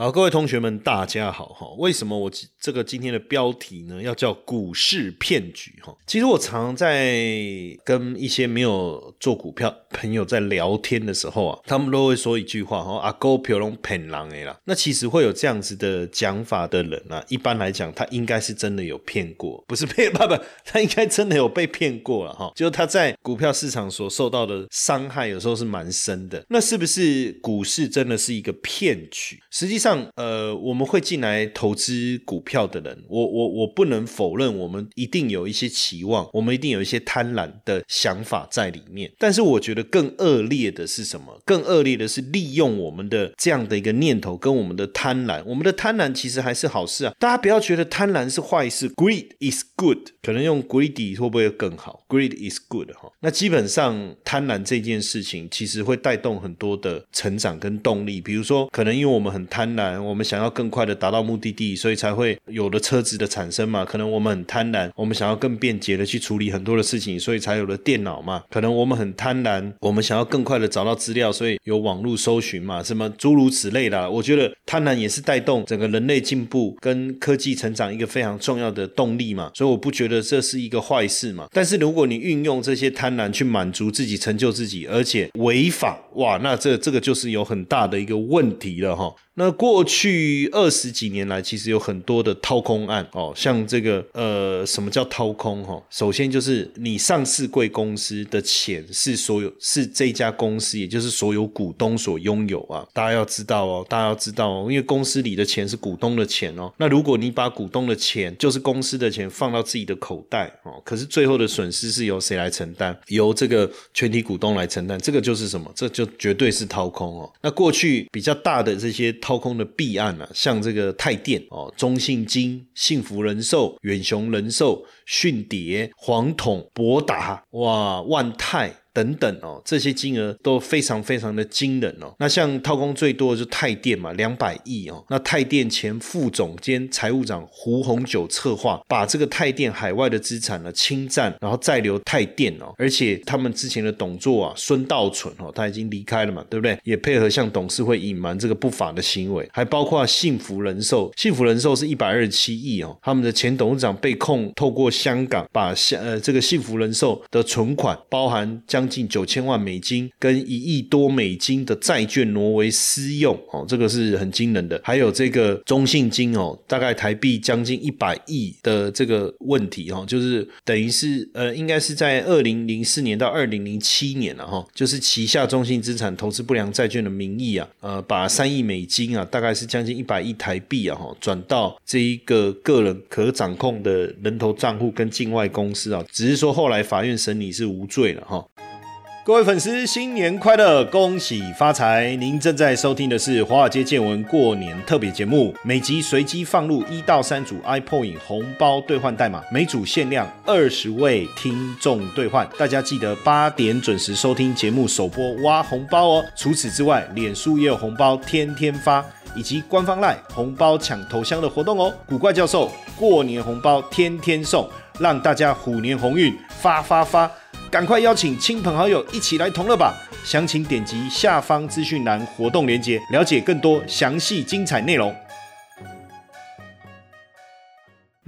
好，各位同学们，大家好哈。为什么我这个今天的标题呢，要叫股市骗局哈？其实我常在跟一些没有做股票朋友在聊天的时候啊，他们都会说一句话哈：“阿哥票龙骗狼哎啦。”那其实会有这样子的讲法的人啊，一般来讲，他应该是真的有骗过，不是骗 不不，他应该真的有被骗过了哈。就是他在股票市场所受到的伤害，有时候是蛮深的。那是不是股市真的是一个骗局？实际上。呃，我们会进来投资股票票的人，我我我不能否认，我们一定有一些期望，我们一定有一些贪婪的想法在里面。但是我觉得更恶劣的是什么？更恶劣的是利用我们的这样的一个念头跟我们的贪婪。我们的贪婪其实还是好事啊！大家不要觉得贪婪是坏事，Greed is good。可能用 greedy 会不会更好？Greed is good 哈。那基本上贪婪这件事情其实会带动很多的成长跟动力。比如说，可能因为我们很贪婪。我们想要更快的达到目的地，所以才会有了车子的产生嘛。可能我们很贪婪，我们想要更便捷的去处理很多的事情，所以才有了电脑嘛。可能我们很贪婪，我们想要更快的找到资料，所以有网络搜寻嘛，什么诸如此类的。我觉得贪婪也是带动整个人类进步跟科技成长一个非常重要的动力嘛。所以我不觉得这是一个坏事嘛。但是如果如果你运用这些贪婪去满足自己、成就自己，而且违法，哇，那这这个就是有很大的一个问题了哈。那过去二十几年来，其实有很多的掏空案哦，像这个呃，什么叫掏空哈？首先就是你上市贵公司的钱是所有是这家公司，也就是所有股东所拥有啊。大家要知道哦，大家要知道哦，因为公司里的钱是股东的钱哦。那如果你把股东的钱，就是公司的钱放到自己的口袋哦，可是最后的损失是由谁来承担？由这个全体股东来承担，这个就是什么？这就绝对是掏空哦。那过去比较大的这些。掏空的弊案啊，像这个泰电哦、中信金、幸福人寿、远雄人寿、迅蝶、黄统、博达，哇，万泰。等等哦，这些金额都非常非常的惊人哦。那像掏空最多的就是泰电嘛，两百亿哦。那泰电前副总监、财务长胡红九策划，把这个泰电海外的资产呢侵占，然后再留泰电哦。而且他们之前的董座啊，孙道存哦，他已经离开了嘛，对不对？也配合向董事会隐瞒这个不法的行为，还包括幸福人寿，幸福人寿是一百二十七亿哦。他们的前董事长被控透过香港把香呃这个幸福人寿的存款，包含将将近九千万美金跟一亿多美金的债券挪为私用哦，这个是很惊人的。还有这个中信金哦，大概台币将近一百亿的这个问题哈，就是等于是呃，应该是在二零零四年到二零零七年了哈，就是旗下中信资产投资不良债券的名义啊，呃，把三亿美金啊，大概是将近一百亿台币啊哈，转到这一个个人可掌控的人头账户跟境外公司啊，只是说后来法院审理是无罪了哈。各位粉丝，新年快乐，恭喜发财！您正在收听的是《华尔街见闻》过年特别节目，每集随机放入一到三组 iPoint 红包兑换代码，每组限量二十位听众兑换。大家记得八点准时收听节目首播挖红包哦！除此之外，脸书也有红包天天发，以及官方赖红包抢头香的活动哦！古怪教授过年红包天天送，让大家虎年鸿运发发发！赶快邀请亲朋好友一起来同乐吧！详情点击下方资讯栏活动链接，了解更多详细精彩内容。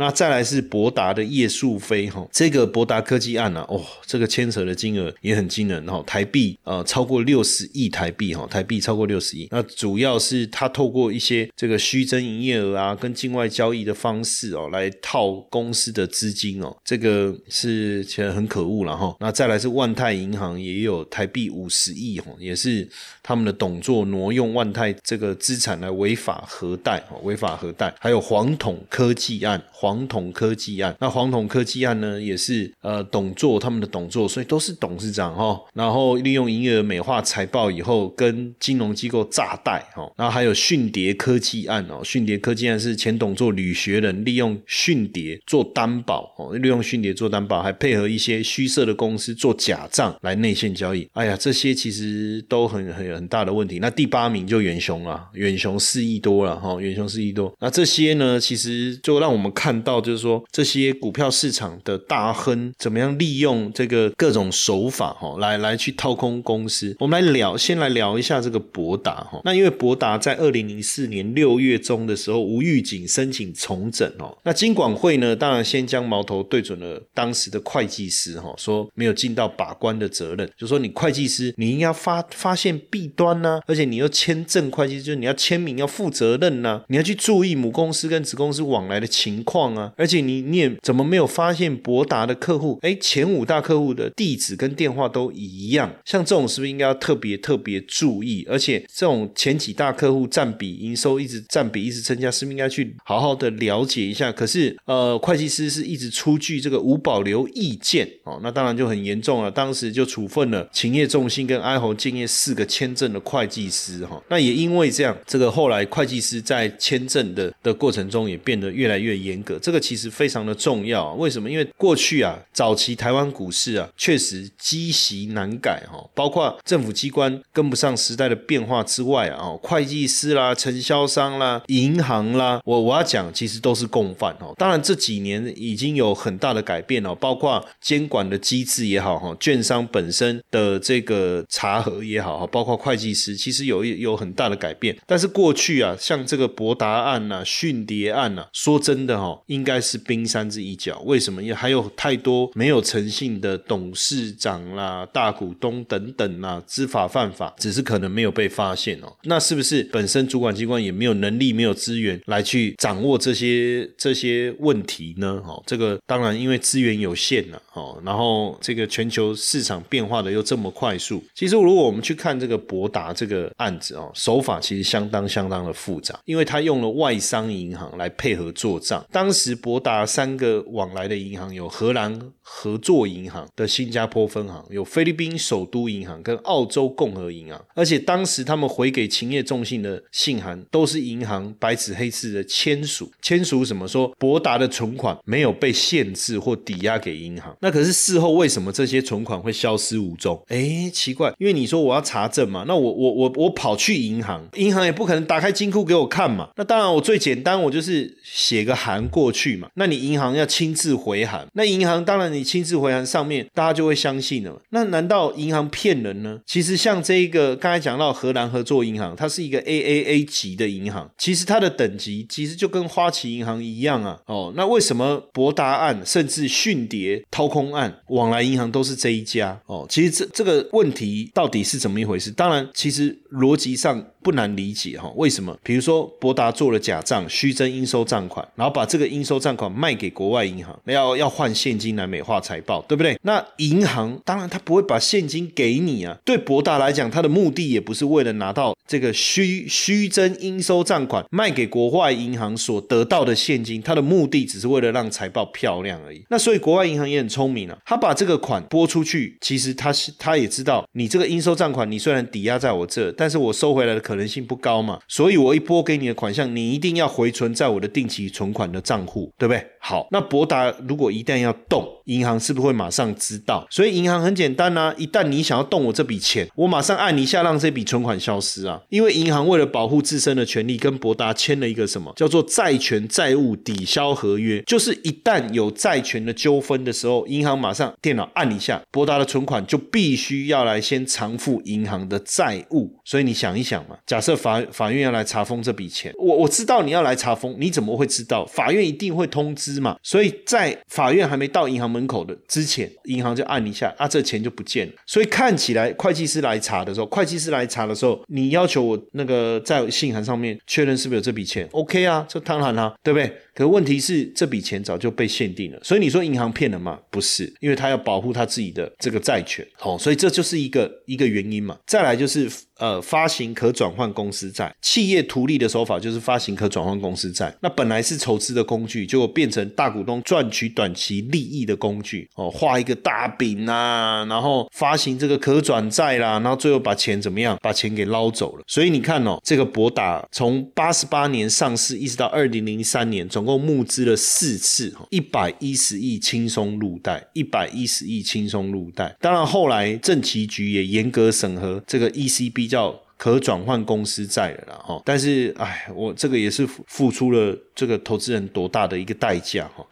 那再来是博达的叶树飞哈，这个博达科技案呢，哦，这个牵扯的金额也很惊人哈，台币呃超过六十亿台币哈，台币超过六十亿。那主要是他透过一些这个虚增营业额啊，跟境外交易的方式哦，来套公司的资金哦，这个是其实很可恶了哈。那再来是万泰银行也有台币五十亿哈，也是他们的董座挪用万泰这个资产来违法核贷哦，违法核贷。还有黄统科技案，黄黄统科技案，那黄统科技案呢，也是呃董座他们的董座，所以都是董事长哈。然后利用营业额美化财报以后，跟金融机构诈贷哈。然后还有迅蝶科技案哦，迅蝶科技案是前董座吕学仁利用迅蝶做担保哦，利用迅蝶做担保，还配合一些虚设的公司做假账来内线交易。哎呀，这些其实都很很很大的问题。那第八名就远雄了，远雄四亿多了哈，远雄四亿多。那这些呢，其实就让我们看到，就是说这些股票市场的大亨怎么样利用这个各种手法哈，来来去掏空公司。我们来聊，先来聊一下这个博达哈。那因为博达在二零零四年六月中的时候，无预警申请重整哦。那金管会呢，当然先将矛头对准了当时的会计师哈，说没有尽到把关的责任，就说你会计师你应该发发现弊端呢，而且你要签证会计，就是你要签名要负责任呢，你要去注意母公司跟子公司往来的情况啊，而且你你也怎么没有发现博达的客户？哎，前五大客户的地址跟电话都一样，像这种是不是应该要特别特别注意？而且这种前几大客户占比营收一直占比一直增加，是不是应该去好好的了解一下？可是呃，会计师是一直出具这个无保留意见哦，那当然就很严重了。当时就处分了勤业重心跟哀侯敬业四个签证的会计师哈。那也因为这样，这个后来会计师在签证的的过程中也变得越来越严格，这个其实非常的重要。为什么？因为过去啊，早期台湾股市啊，确实积习难改哈，包括政府机关跟不上时代的变化之外啊，哦会计师啦、承销商啦、银行啦，我我要讲，其实都是共犯哦。当然这几年已经有很大的改变了，包括监管的机制也好哈，券商本身的这个查核也好哈，包括会计师，其实有有很大的改变。但是过去啊，像这个博达案呐、迅蝶案呐，说真的哈，应该是冰山之一角。为什么？因为还有太多没有诚信的董事长啦、大股东等等啦，知法犯法，只是可能没有被发现哦。那是不是本身主管机关也没有能力、没有资源来去掌握这些这些问题呢？哦，这个当然因为资源有限了哦。然后这个全球市场变化的又这么快速，其实如果我们去看这个博达这个案子哦，手法其实相当相当的复杂，因为他用了外商银行来配合做账。当时博达三个往来的银行有荷兰合作银行的新加坡分行，有菲律宾首都银行跟澳洲共和银行，而且当时他们回给勤业众信的信函都是银行白纸黑字的签署，签署什么说博达的存款没有被限制或抵押给银行。那可是事后为什么这些存款会消失无踪？哎，奇怪，因为你说我要查证嘛，那我我我我跑去银行，银行也不可能打开金库给我看嘛。那当然，我最简单，我就是写个函过去嘛。那你银行要亲自回函，那银行当然你亲自回函上面，大家就会相信了。那难道银行骗人呢？其实像这一个刚才讲到荷兰合作银行，它是一个 AAA 级的银行，其实它的等级其实就跟花旗银行一样啊。哦，那为什么博达案甚至迅蝶掏空案往来银行都是这一家？哦，其实这这个问题到底是怎么一回事？当然，其实逻辑上。不难理解哈，为什么？比如说博达做了假账，虚增应收账款，然后把这个应收账款卖给国外银行，要要换现金来美化财报，对不对？那银行当然他不会把现金给你啊。对博达来讲，他的目的也不是为了拿到这个虚虚增应收账款卖给国外银行所得到的现金，他的目的只是为了让财报漂亮而已。那所以国外银行也很聪明啊，他把这个款拨出去，其实他是他也知道，你这个应收账款你虽然抵押在我这，但是我收回来的。可能性不高嘛，所以我一拨给你的款项，你一定要回存在我的定期存款的账户，对不对？好，那博达如果一旦要动，银行是不是会马上知道？所以银行很简单呐，一旦你想要动我这笔钱，我马上按一下让这笔存款消失啊！因为银行为了保护自身的权利，跟博达签了一个什么叫做债权债务抵消合约，就是一旦有债权的纠纷的时候，银行马上电脑按一下，博达的存款就必须要来先偿付银行的债务。所以你想一想嘛。假设法法院要来查封这笔钱，我我知道你要来查封，你怎么会知道？法院一定会通知资嘛，所以在法院还没到银行门口的之前，银行就按一下，啊，这钱就不见了。所以看起来会计师来查的时候，会计师来查的时候，你要求我那个在信函上面确认是不是有这笔钱，OK 啊，这当然啦，对不对？可问题是这笔钱早就被限定了，所以你说银行骗了吗？不是，因为他要保护他自己的这个债权，哦，所以这就是一个一个原因嘛。再来就是呃，发行可转换公司债，企业图利的手法就是发行可转换公司债。那本来是筹资的工具，结果变成大股东赚取短期利益的工具，哦，画一个大饼啊，然后发行这个可转债啦，然后最后把钱怎么样？把钱给捞走了。所以你看哦，这个博达从八十八年上市，一直到二零零三年，总共募资了四次，一百一十亿轻松入袋，一百一十亿轻松入袋。当然后来政企局也严格审核这个 ECB。叫可转换公司债了啦，哈，但是哎，我这个也是付出了这个投资人多大的一个代价哈。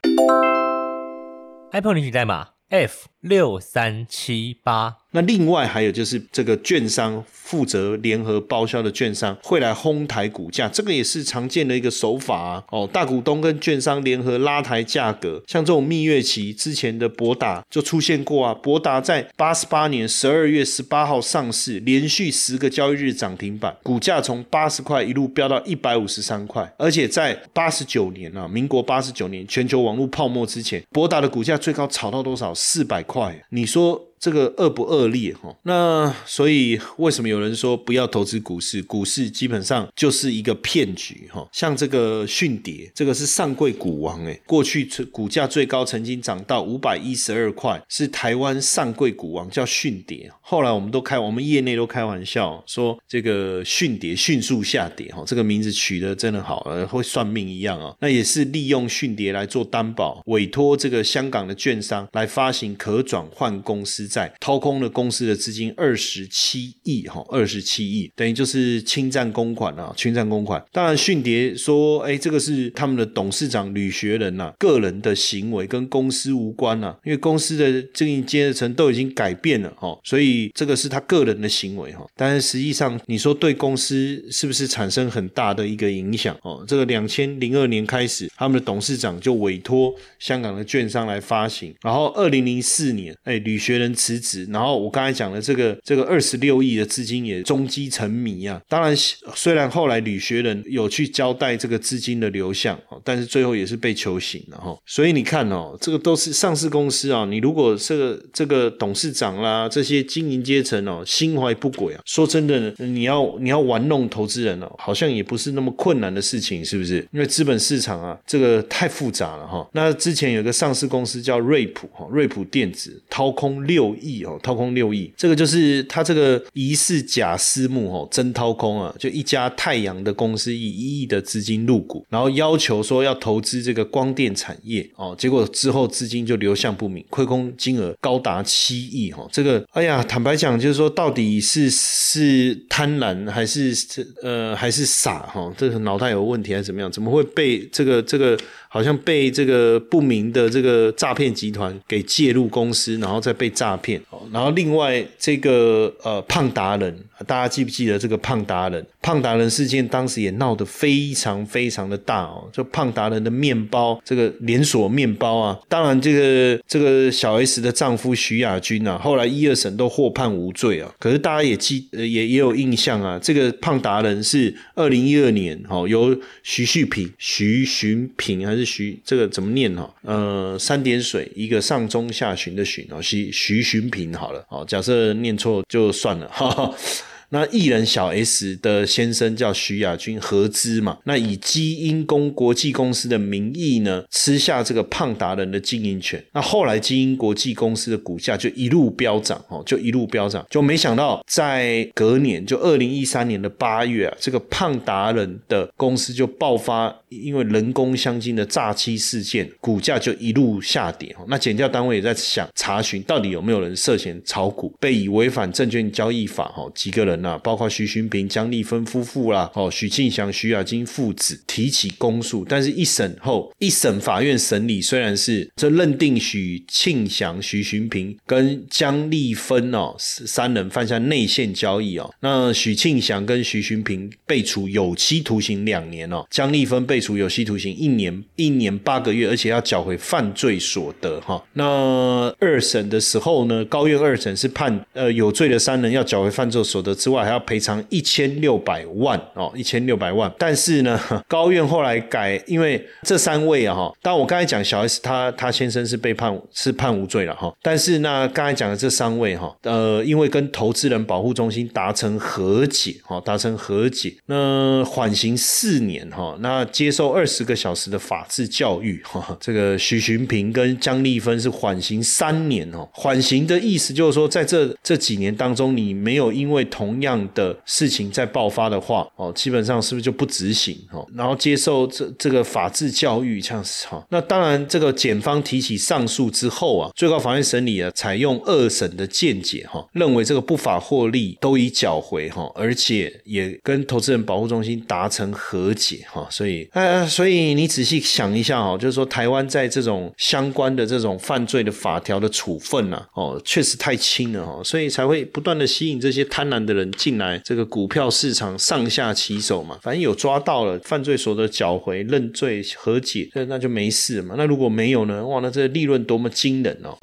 Apple 领取代码 F 六三七八。那另外还有就是这个券商负责联合包销的券商会来哄抬股价，这个也是常见的一个手法啊。哦，大股东跟券商联合拉抬价格，像这种蜜月期之前的博达就出现过啊。博达在八十八年十二月十八号上市，连续十个交易日涨停板，股价从八十块一路飙到一百五十三块，而且在八十九年啊，民国八十九年全球网络泡沫之前，博达的股价最高炒到多少？四百快，你说？这个恶不恶劣哈？那所以为什么有人说不要投资股市？股市基本上就是一个骗局哈。像这个迅蝶，这个是上柜股王诶，过去股价最高曾经涨到五百一十二块，是台湾上柜股王叫迅蝶。后来我们都开，我们业内都开玩笑说这个迅蝶迅速下跌哈，这个名字取得真的好，会算命一样啊。那也是利用迅蝶来做担保，委托这个香港的券商来发行可转换公司。在掏空了公司的资金二十七亿哈，二十七亿等于就是侵占公款啊，侵占公款。当然，迅蝶说，哎，这个是他们的董事长吕学仁呐个人的行为，跟公司无关呐，因为公司的经营阶层都已经改变了哈，所以这个是他个人的行为哈。但是实际上，你说对公司是不是产生很大的一个影响哦？这个两千零二年开始，他们的董事长就委托香港的券商来发行，然后二零零四年，哎，吕学仁。辞职，然后我刚才讲的这个这个二十六亿的资金也终基成谜啊。当然，虽然后来吕学仁有去交代这个资金的流向，但是最后也是被求刑了哈。所以你看哦，这个都是上市公司啊。你如果这个这个董事长啦，这些经营阶层哦，心怀不轨啊，说真的，你要你要玩弄投资人哦，好像也不是那么困难的事情，是不是？因为资本市场啊，这个太复杂了哈。那之前有个上市公司叫瑞普哈，瑞普电子掏空六。亿哦，掏空六亿，这个就是他这个疑似假私募哦，真掏空啊！就一家太阳的公司以一亿的资金入股，然后要求说要投资这个光电产业哦，结果之后资金就流向不明，亏空金额高达七亿哈！这个哎呀，坦白讲就是说，到底是是贪婪还是呃还是傻哈？这个脑袋有问题还是怎么样？怎么会被这个这个？好像被这个不明的这个诈骗集团给介入公司，然后再被诈骗。然后另外这个呃胖达人，大家记不记得这个胖达人？胖达人事件当时也闹得非常非常的大哦。就胖达人的面包，这个连锁面包啊，当然这个这个小 S 的丈夫徐亚军啊，后来一二审都获判无罪啊。可是大家也记也也有印象啊，这个胖达人是二零一二年哦，由徐旭平、徐寻平还是？徐这个怎么念哈？呃，三点水一个上中下旬的旬哦，徐徐寻平好了哦，假设念错就算了哈哈。那艺人小 S 的先生叫徐亚军，合资嘛。那以基因公国际公司的名义呢，吃下这个胖达人的经营权。那后来基因国际公司的股价就一路飙涨，哦，就一路飙涨。就没想到在隔年，就二零一三年的八月啊，这个胖达人的公司就爆发因为人工香精的诈欺事件，股价就一路下跌哦。那检调单位也在想查询到底有没有人涉嫌炒股，被以违反证券交易法，哈，几个人。人啊，包括徐勋平、江丽芬夫妇啦，哦，许庆祥、徐亚金父子提起公诉，但是一审后，一审法院审理虽然是这认定许庆祥、徐勋平跟江丽芬哦三人犯下内线交易哦，那许庆祥跟徐勋平被处有期徒刑两年哦，江丽芬被处有期徒刑一年一年八个月，而且要缴回犯罪所得哈。那二审的时候呢，高院二审是判呃有罪的三人要缴回犯罪所得之外，还要赔偿一千六百万哦，一千六百万。但是呢，高院后来改，因为这三位啊哈，当然我刚才讲小 S 他他先生是被判是判无罪了哈，但是那刚才讲的这三位哈，呃，因为跟投资人保护中心达成和解哈，达成和解，那缓刑四年哈，那接受二十个小时的法治教育哈，这个徐寻平跟江丽芬是缓刑三年哦，缓刑的意思就是说在这这几年当中，你没有因为同样的事情在爆发的话哦，基本上是不是就不执行哦，然后接受这这个法治教育这样子哈，那当然这个检方提起上诉之后啊，最高法院审理啊，采用二审的见解哈，认为这个不法获利都已缴回哈，而且也跟投资人保护中心达成和解哈，所以呃，所以你仔细想一下哈，就是说台湾在这种相关的这种犯罪的法条的处分啊，哦，确实太轻了哈，所以才会不断的吸引这些贪婪的人进来这个股票市场上下其手嘛，反正有抓到了犯罪所得缴回认罪和解，那那就没事嘛，那如果没有呢，哇，那这利润多么惊人哦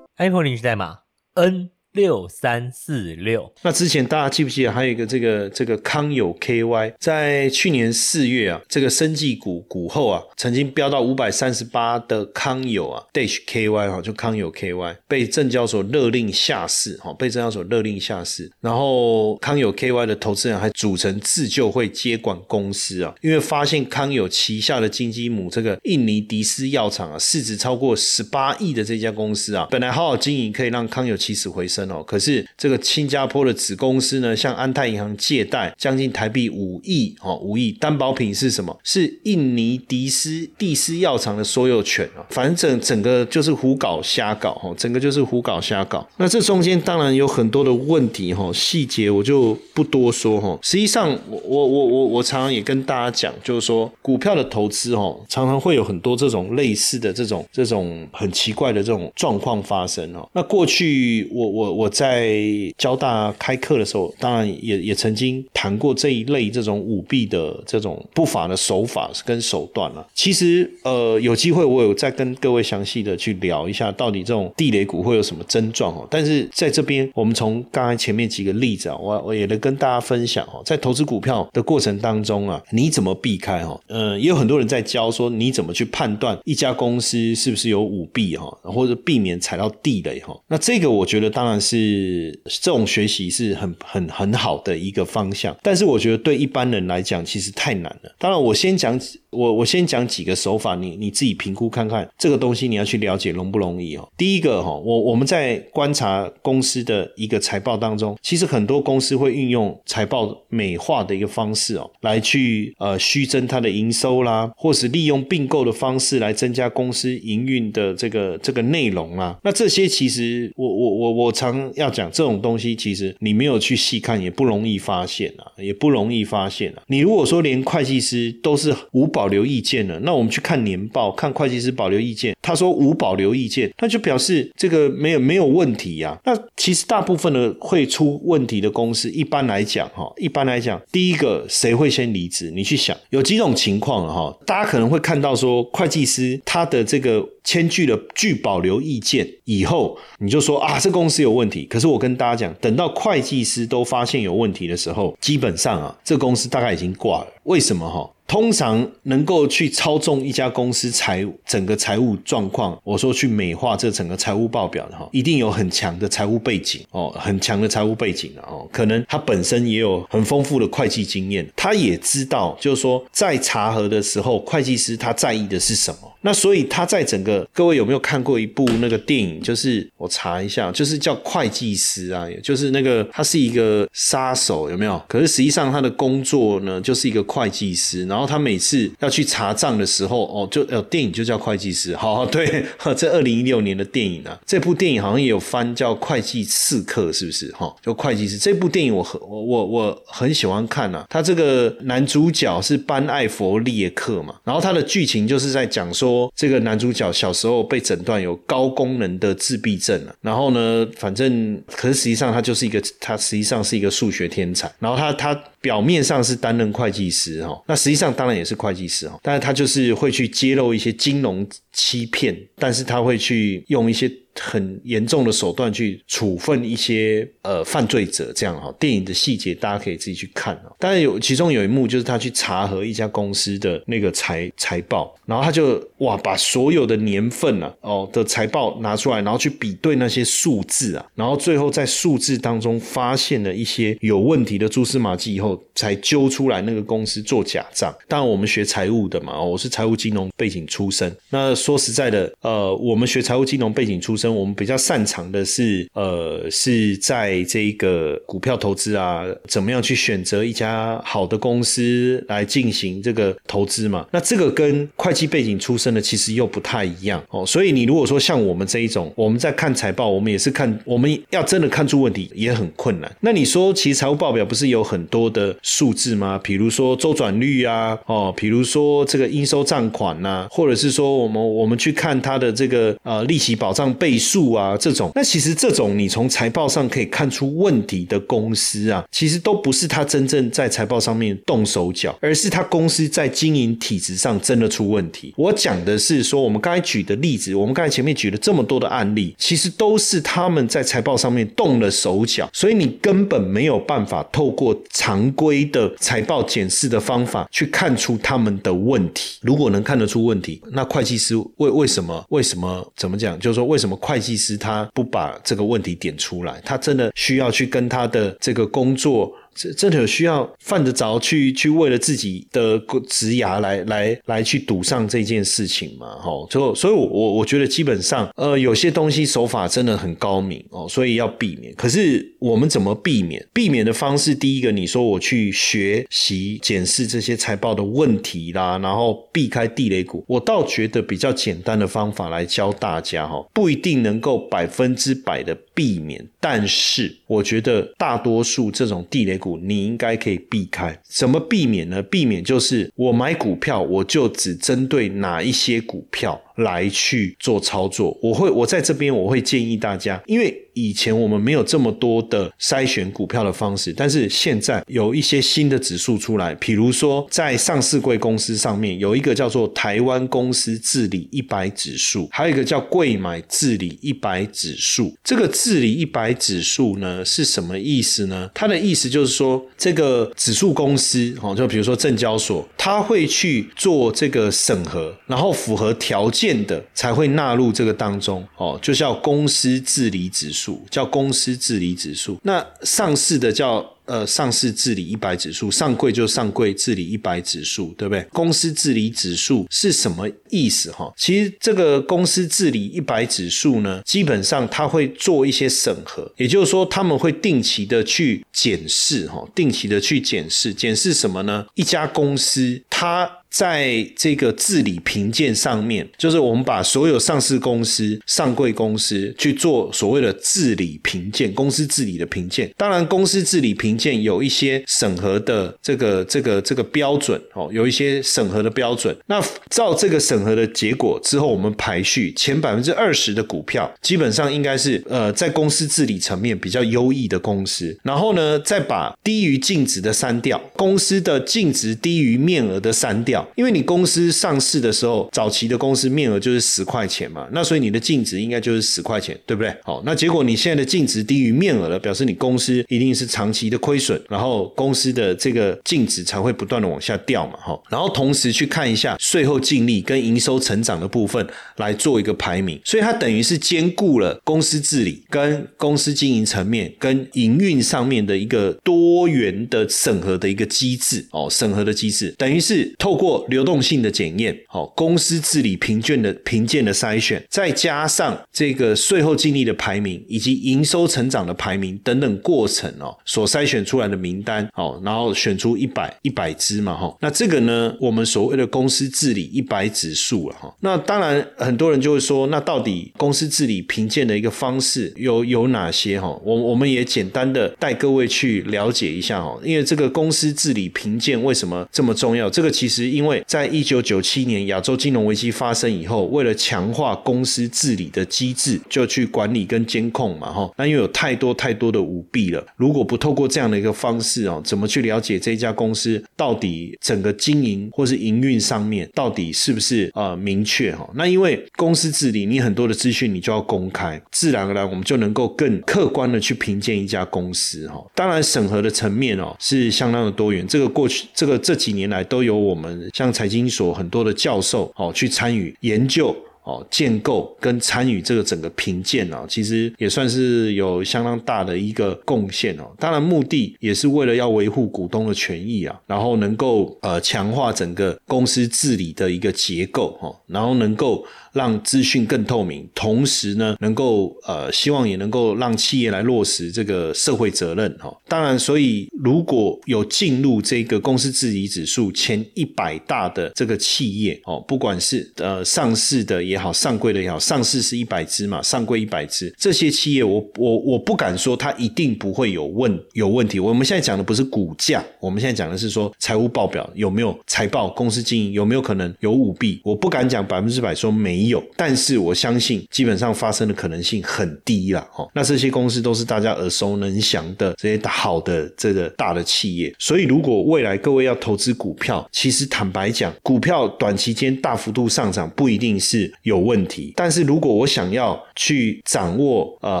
！Apple 领取代码 N 六三四六。那之前大家记不记得还有一个这个这个康友 KY，在去年四月啊，这个生技股股后啊，曾经飙到五百三十八的康友啊，Dash KY 哈，就康友 KY 被证交所勒令下市哈，被证交所勒令下市，然后康友 KY 的投资人还组成自救会接管公司啊，因为发现康友旗下的金鸡母这个印尼迪斯药厂啊，市值超过十八亿的这家公司啊，本来好好经营可以让康友起死回生哦，可是这个新加坡的子公司呢，向安泰银行借贷将近台币五亿哦，五亿担保品是什么？是印尼迪斯蒂斯药厂的所有权啊，反正整个就是胡搞瞎搞哦，整个就是胡搞瞎搞。那这中间当然有很多的问题哈，细节我就不多说哈。实际上，我我我我我常常也跟大家讲，就是说股票的投资哦，常常会有很多这种类似的这种这种很奇怪的这种状况发生哦。那过去我我我在交大开课的时候，当然也也曾经谈过这一类这种舞弊的这种不法的手法跟手段了。其实呃，有机会我有再跟各位详细的去聊一下，到底这种地雷股会有什么症状哦。但是在这边，我们从刚才前面几个例子啊，我我也能跟大家分享哦，在投资股票的过程当中啊，你怎么避开哈？呃，也有很多人在教说你怎么去判断一家公司是不是有舞弊哈，或者避免踩到地雷哈。那这个我觉得当然是这种学习是很很很好的一个方向，但是我觉得对一般人来讲其实太难了。当然，我先讲我我先讲几个手法，你你自己评估看看这个东西你要去了解容不容易哦。第一个哈，我我们在观察公司的一个财报当中，其实很多公司会运用财报美化的一个方式哦，来去呃虚增它的营收啦，或是利用并购的方式来增加公司营运的这个这个内容啦。那这些其实我我我我常要讲这种东西，其实你没有去细看也不容易发现啊，也不容易发现啊。你如果说连会计师都是无保留意见了，那我们去看年报，看会计师保留意见，他说无保留意见，那就表示这个没有没有问题呀、那其实大部分的会出问题的公司，一般来讲哈，一般来讲，第一个谁会先离职？你去想，有几种情况哈，大家可能会看到说，会计师他的这个签具了具保留意见以后，你就说啊，这公司有问题。可是我跟大家讲，等到会计师都发现有问题的时候，基本上啊，这公司大概已经挂了。为什么哈？通常能够去操纵一家公司财整个财务状况，我说去美化这整个财务报表的哈，一定有很强的财务背景哦，很强的财务背景的哦，可能他本身也有很丰富的会计经验，他也知道就是说在查核的时候，会计师他在意的是什么。那所以他在整个各位有没有看过一部那个电影？就是我查一下，就是叫会计师啊，就是那个他是一个杀手，有没有？可是实际上他的工作呢，就是一个会计师，然然后他每次要去查账的时候，哦，就呃电影就叫会计师，好，对，这二零一六年的电影啊，这部电影好像也有翻叫会计刺客，是不是？哈，就会计师。这部电影我很我我我很喜欢看啊，他这个男主角是班艾佛列克嘛，然后他的剧情就是在讲说这个男主角小时候被诊断有高功能的自闭症了，然后呢，反正可是实际上他就是一个他实际上是一个数学天才，然后他他表面上是担任会计师哈，那实际上当然也是会计师哈，但是他就是会去揭露一些金融欺骗，但是他会去用一些。很严重的手段去处分一些呃犯罪者，这样哈。电影的细节大家可以自己去看啊。当然有其中有一幕就是他去查核一家公司的那个财财报，然后他就哇把所有的年份啊哦的财报拿出来，然后去比对那些数字啊，然后最后在数字当中发现了一些有问题的蛛丝马迹以后，才揪出来那个公司做假账。当然我们学财务的嘛，我是财务金融背景出身。那说实在的，呃，我们学财务金融背景出身。我们比较擅长的是，呃，是在这个股票投资啊，怎么样去选择一家好的公司来进行这个投资嘛？那这个跟会计背景出身的其实又不太一样哦。所以你如果说像我们这一种，我们在看财报，我们也是看，我们要真的看出问题也很困难。那你说，其实财务报表不是有很多的数字吗？比如说周转率啊，哦，比如说这个应收账款呐，或者是说我们我们去看它的这个呃利息保障倍。数啊，这种那其实这种你从财报上可以看出问题的公司啊，其实都不是他真正在财报上面动手脚，而是他公司在经营体制上真的出问题。我讲的是说，我们刚才举的例子，我们刚才前面举了这么多的案例，其实都是他们在财报上面动了手脚，所以你根本没有办法透过常规的财报检视的方法去看出他们的问题。如果能看得出问题，那会计师为为什么为什么怎么讲？就是说为什么会计师他不把这个问题点出来，他真的需要去跟他的这个工作。这真的有需要犯得着去去为了自己的职涯来来来去赌上这件事情吗？哈，就所以，我我我觉得基本上，呃，有些东西手法真的很高明哦，所以要避免。可是我们怎么避免？避免的方式，第一个，你说我去学习检视这些财报的问题啦，然后避开地雷股，我倒觉得比较简单的方法来教大家哈，不一定能够百分之百的避免，但是我觉得大多数这种地雷股。你应该可以避开，怎么避免呢？避免就是我买股票，我就只针对哪一些股票。来去做操作，我会我在这边我会建议大家，因为以前我们没有这么多的筛选股票的方式，但是现在有一些新的指数出来，比如说在上市贵公司上面有一个叫做台湾公司治理一百指数，还有一个叫贵买治理一百指数。这个治理一百指数呢是什么意思呢？它的意思就是说，这个指数公司哦，就比如说证交所，它会去做这个审核，然后符合条件。的才会纳入这个当中哦，就叫公司治理指数，叫公司治理指数。那上市的叫。呃，上市治理一百指数，上柜就上柜治理一百指数，对不对？公司治理指数是什么意思？哈，其实这个公司治理一百指数呢，基本上它会做一些审核，也就是说，他们会定期的去检视，哈，定期的去检视，检视什么呢？一家公司它在这个治理评鉴上面，就是我们把所有上市公司、上柜公司去做所谓的治理评鉴，公司治理的评鉴。当然，公司治理评鉴有一些审核的这个这个这个标准哦，有一些审核的标准。那照这个审核的结果之后，我们排序前百分之二十的股票，基本上应该是呃在公司治理层面比较优异的公司。然后呢，再把低于净值的删掉，公司的净值低于面额的删掉。因为你公司上市的时候，早期的公司面额就是十块钱嘛，那所以你的净值应该就是十块钱，对不对？好，那结果你现在的净值低于面额了，表示你公司一定是长期的。亏损，然后公司的这个净值才会不断的往下掉嘛，哈，然后同时去看一下税后净利跟营收成长的部分来做一个排名，所以它等于是兼顾了公司治理跟公司经营层面跟营运上面的一个多元的审核的一个机制哦，审核的机制等于是透过过流动性的检验，好，公司治理评卷的评鉴的筛选，再加上这个税后净利的排名以及营收成长的排名等等过程哦，所筛选出来的名单，哦，然后选出一百一百只嘛，哈，那这个呢，我们所谓的公司治理一百指数了，哈，那当然很多人就会说，那到底公司治理评鉴的一个方式有有哪些？哈，我我们也简单的带各位去了解一下，哈，因为这个公司治理评鉴为什么这么重要？这个其实因为在一九九七年亚洲金融危机发生以后，为了强化公司治理的机制，就去管理跟监控嘛，哈，那因为有太多太多的舞弊了，如果不透过这样的一个方式哦，怎么去了解这家公司到底整个经营或是营运上面到底是不是呃明确哈？那因为公司治理，你很多的资讯你就要公开，自然而然我们就能够更客观的去评鉴一家公司哈。当然审核的层面哦是相当的多元，这个过去这个这几年来都有我们像财经所很多的教授哦去参与研究。哦，建构跟参与这个整个评鉴啊，其实也算是有相当大的一个贡献哦。当然，目的也是为了要维护股东的权益啊，然后能够呃强化整个公司治理的一个结构哈，然后能够。让资讯更透明，同时呢，能够呃，希望也能够让企业来落实这个社会责任哈。当然，所以如果有进入这个公司治理指数前一百大的这个企业哦，不管是呃上市的也也好，上柜的也好，上市是一百只嘛，上柜一百只，这些企业我我我不敢说它一定不会有问有问题。我们现在讲的不是股价，我们现在讲的是说财务报表有没有财报，公司经营有没有可能有舞弊。我不敢讲百分之百说没。有，但是我相信基本上发生的可能性很低了哦。那这些公司都是大家耳熟能详的这些好的这个大的企业，所以如果未来各位要投资股票，其实坦白讲，股票短期间大幅度上涨不一定是有问题。但是如果我想要去掌握呃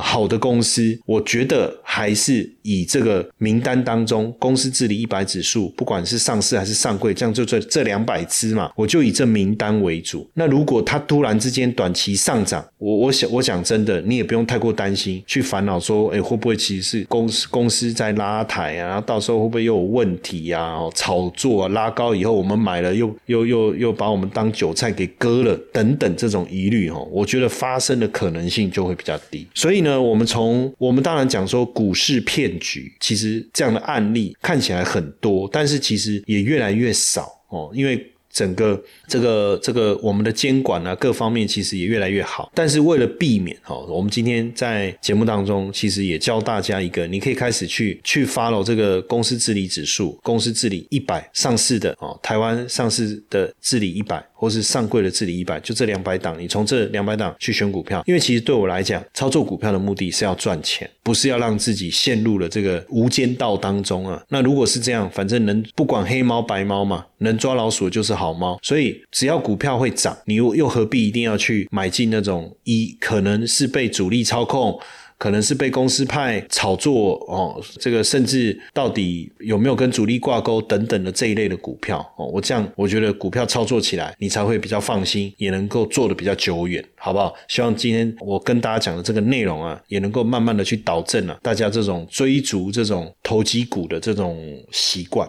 好的公司，我觉得还是以这个名单当中公司治理一百指数，不管是上市还是上柜，这样就这这两百只嘛，我就以这名单为主。那如果它突然之间短期上涨，我我想我讲真的，你也不用太过担心，去烦恼说，哎，会不会其实是公司公司在拉抬啊？然后到时候会不会又有问题呀？炒作啊，拉高以后我们买了又又又又把我们当韭菜给割了，等等这种疑虑哈，我觉得发生的可能性就会比较低。所以呢，我们从我们当然讲说股市骗局，其实这样的案例看起来很多，但是其实也越来越少哦，因为。整个这个这个我们的监管啊，各方面其实也越来越好。但是为了避免哈，我们今天在节目当中其实也教大家一个，你可以开始去去 follow 这个公司治理指数，公司治理一百上市的哦，台湾上市的治理一百。或是上柜的治理一百，就这两百档，你从这两百档去选股票，因为其实对我来讲，操作股票的目的是要赚钱，不是要让自己陷入了这个无间道当中啊。那如果是这样，反正能不管黑猫白猫嘛，能抓老鼠就是好猫。所以只要股票会涨，你又又何必一定要去买进那种一可能是被主力操控？可能是被公司派炒作哦，这个甚至到底有没有跟主力挂钩等等的这一类的股票哦，我这样我觉得股票操作起来你才会比较放心，也能够做的比较久远，好不好？希望今天我跟大家讲的这个内容啊，也能够慢慢的去导正了大家这种追逐这种投机股的这种习惯。